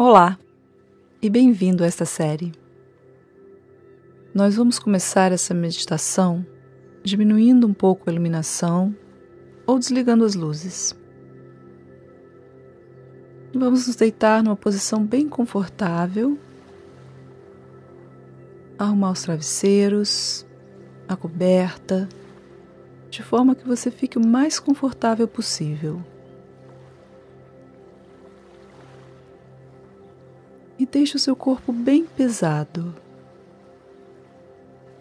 Olá e bem-vindo a esta série. Nós vamos começar essa meditação diminuindo um pouco a iluminação ou desligando as luzes. Vamos nos deitar numa posição bem confortável, arrumar os travesseiros, a coberta, de forma que você fique o mais confortável possível. E deixe o seu corpo bem pesado,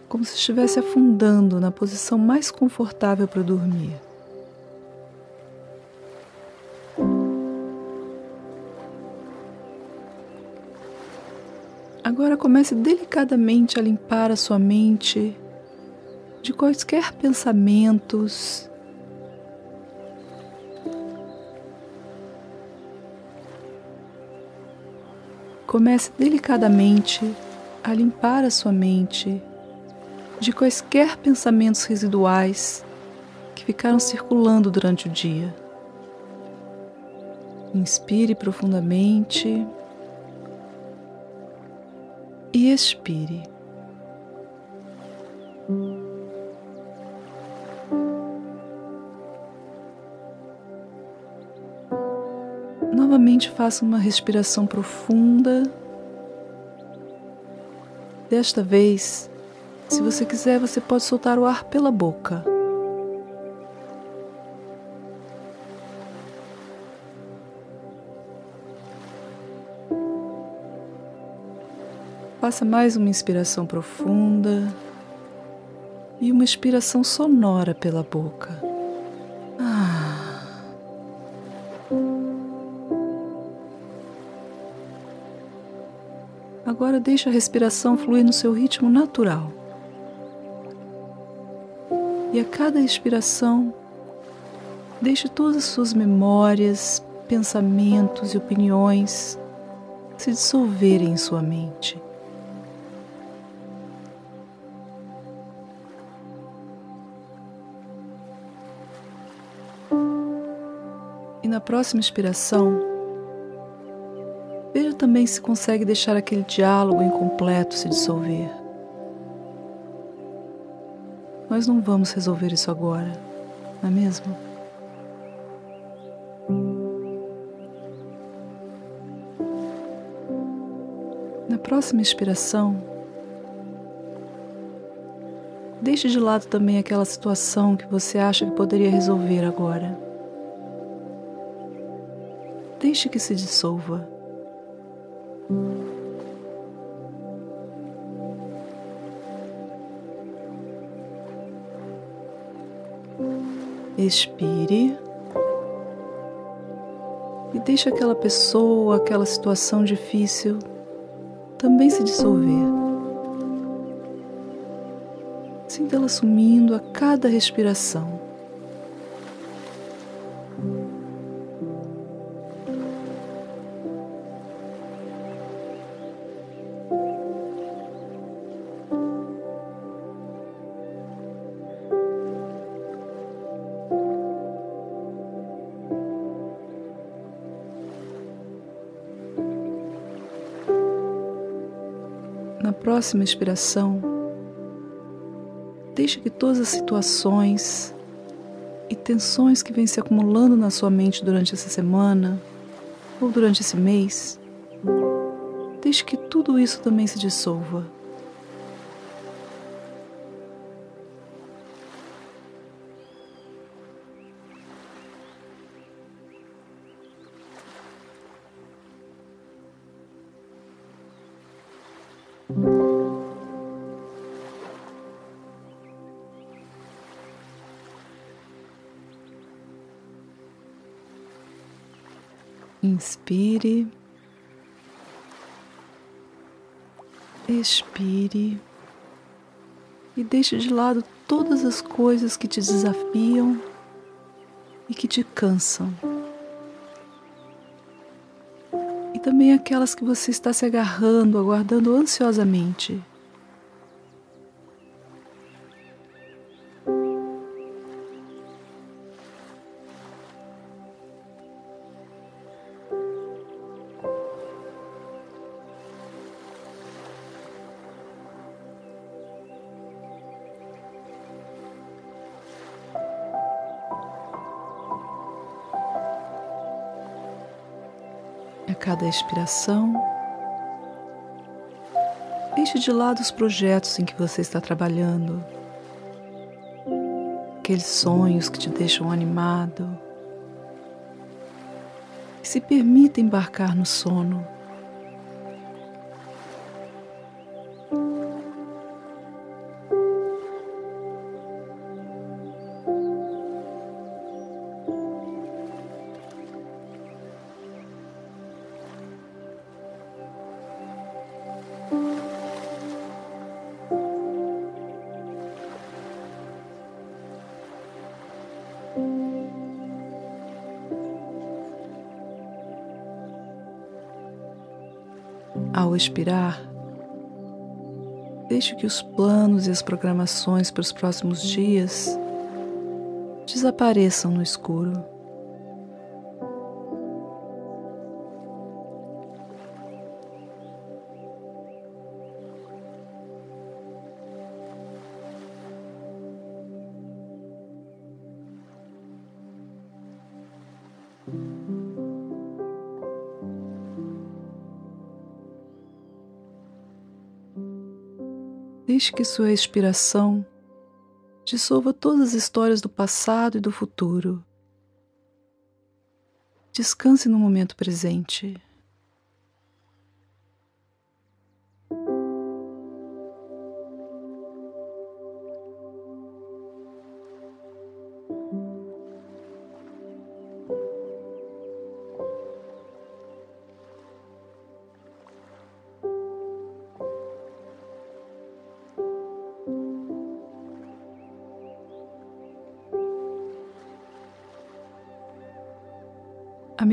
como se estivesse afundando na posição mais confortável para dormir. Agora comece delicadamente a limpar a sua mente de quaisquer pensamentos. Comece delicadamente a limpar a sua mente de quaisquer pensamentos residuais que ficaram circulando durante o dia. Inspire profundamente e expire. Novamente faça uma respiração profunda. Desta vez, se você quiser, você pode soltar o ar pela boca. Faça mais uma inspiração profunda e uma expiração sonora pela boca. Agora deixe a respiração fluir no seu ritmo natural. E a cada expiração, deixe todas as suas memórias, pensamentos e opiniões se dissolverem em sua mente. E na próxima inspiração, também se consegue deixar aquele diálogo incompleto se dissolver. Nós não vamos resolver isso agora, não é mesmo? Na próxima inspiração, deixe de lado também aquela situação que você acha que poderia resolver agora. Deixe que se dissolva. Expire e deixe aquela pessoa, aquela situação difícil também se dissolver. Sinta-la sumindo a cada respiração. Próxima expiração, deixe que todas as situações e tensões que vêm se acumulando na sua mente durante essa semana ou durante esse mês, deixe que tudo isso também se dissolva. Inspire, expire e deixe de lado todas as coisas que te desafiam e que te cansam. E também aquelas que você está se agarrando, aguardando ansiosamente. Cada expiração, deixe de lado os projetos em que você está trabalhando, aqueles sonhos que te deixam animado, e se permita embarcar no sono. Expirar, deixe que os planos e as programações para os próximos dias desapareçam no escuro. Deixe que sua expiração dissolva todas as histórias do passado e do futuro. Descanse no momento presente.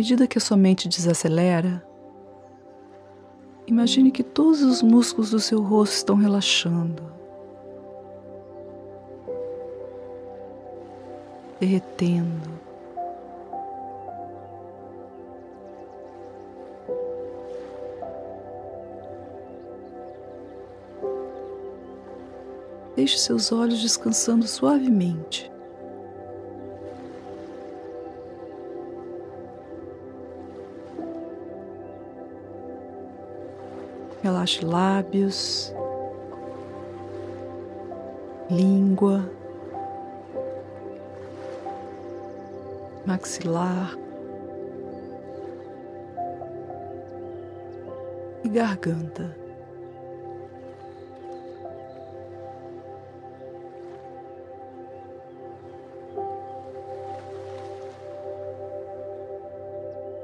Medida que a sua mente desacelera, imagine que todos os músculos do seu rosto estão relaxando, derretendo. Deixe seus olhos descansando suavemente. Relaxe lábios, língua, maxilar e garganta.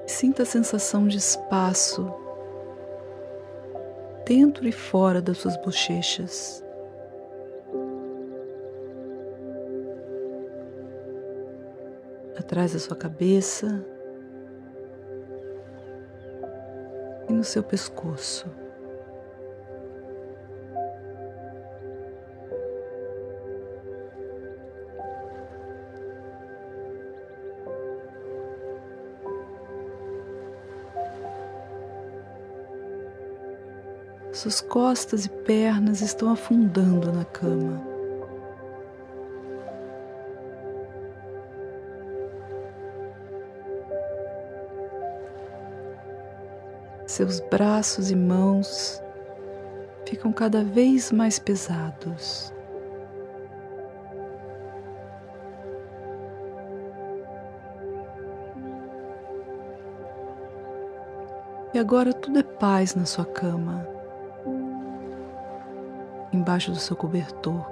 Sinta a sensação de espaço dentro e fora das suas bochechas. Atrás da sua cabeça e no seu pescoço. Suas costas e pernas estão afundando na cama. Seus braços e mãos ficam cada vez mais pesados. E agora tudo é paz na sua cama embaixo do seu cobertor.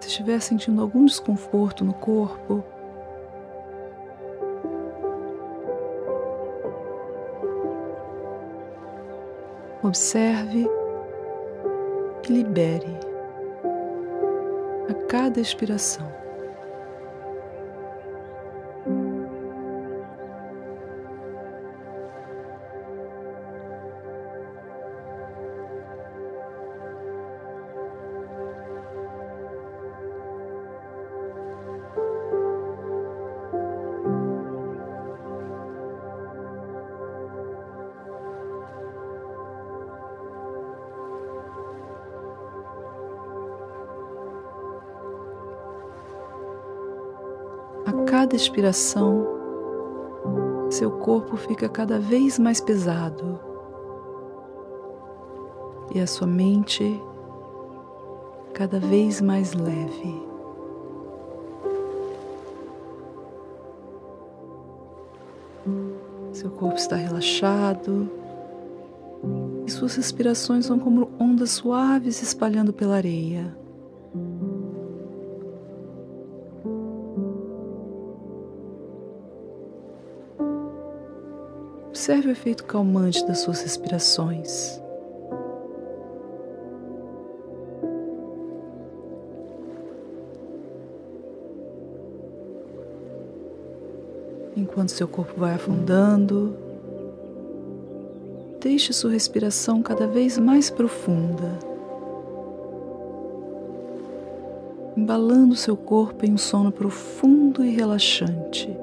Se estiver sentindo algum desconforto no corpo, observe e libere a cada expiração. Cada expiração, seu corpo fica cada vez mais pesado e a sua mente cada vez mais leve. Seu corpo está relaxado e suas respirações são como ondas suaves espalhando pela areia. Observe o efeito calmante das suas respirações. Enquanto seu corpo vai afundando, deixe sua respiração cada vez mais profunda, embalando seu corpo em um sono profundo e relaxante.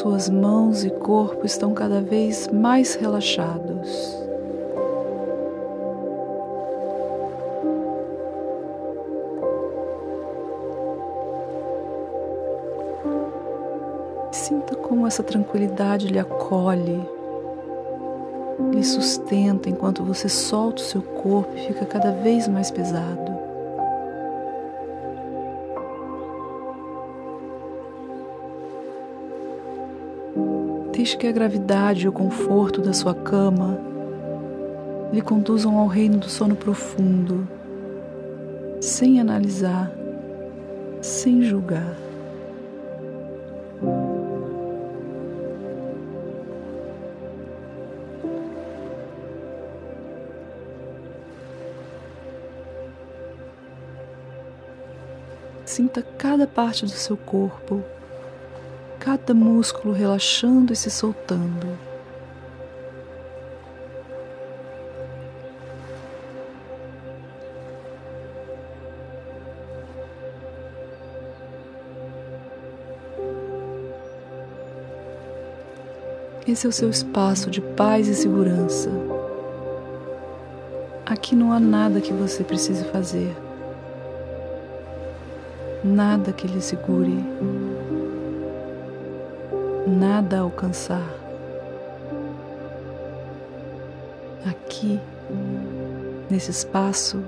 Suas mãos e corpo estão cada vez mais relaxados. Sinta como essa tranquilidade lhe acolhe, lhe sustenta enquanto você solta o seu corpo e fica cada vez mais pesado. Deixe que a gravidade e o conforto da sua cama lhe conduzam ao reino do sono profundo, sem analisar, sem julgar. Sinta cada parte do seu corpo cada músculo relaxando e se soltando. Esse é o seu espaço de paz e segurança. Aqui não há nada que você precise fazer, nada que lhe segure nada a alcançar. Aqui, nesse espaço,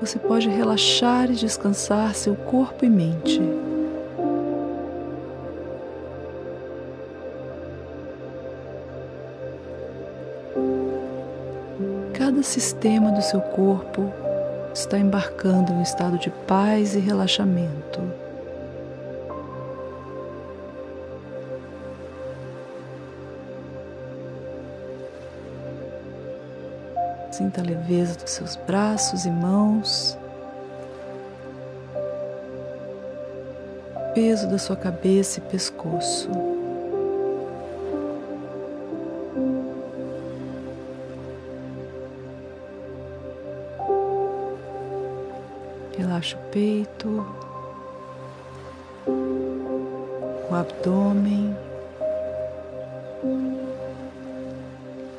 você pode relaxar e descansar seu corpo e mente. Cada sistema do seu corpo está embarcando em um estado de paz e relaxamento. Sinta a leveza dos seus braços e mãos, peso da sua cabeça e pescoço. Relaxa o peito, o abdômen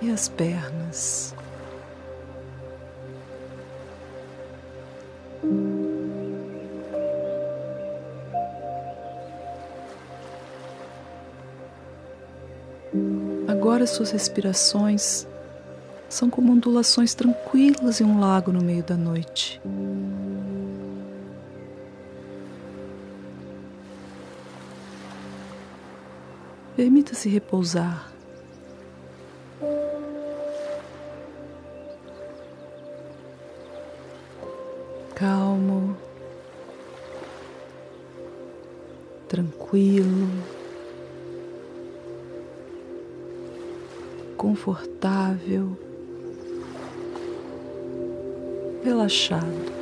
e as pernas. Agora suas respirações são como ondulações tranquilas em um lago no meio da noite. Permita-se repousar. Confortável, relaxado.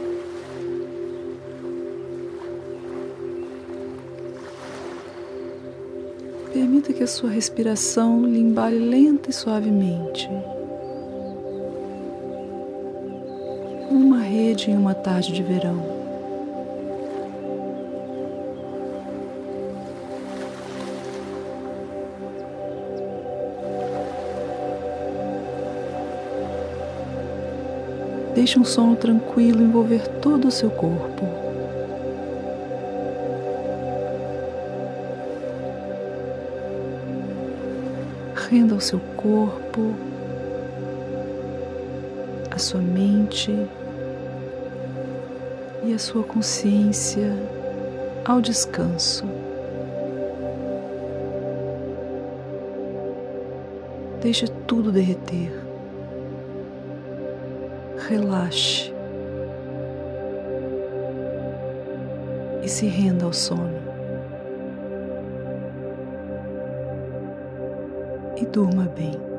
Permita que a sua respiração lhe embale lenta e suavemente. Uma rede em uma tarde de verão. Deixe um sono tranquilo envolver todo o seu corpo. Renda o seu corpo, a sua mente e a sua consciência ao descanso. Deixe tudo derreter. Relaxe. E se renda ao sono. E durma bem.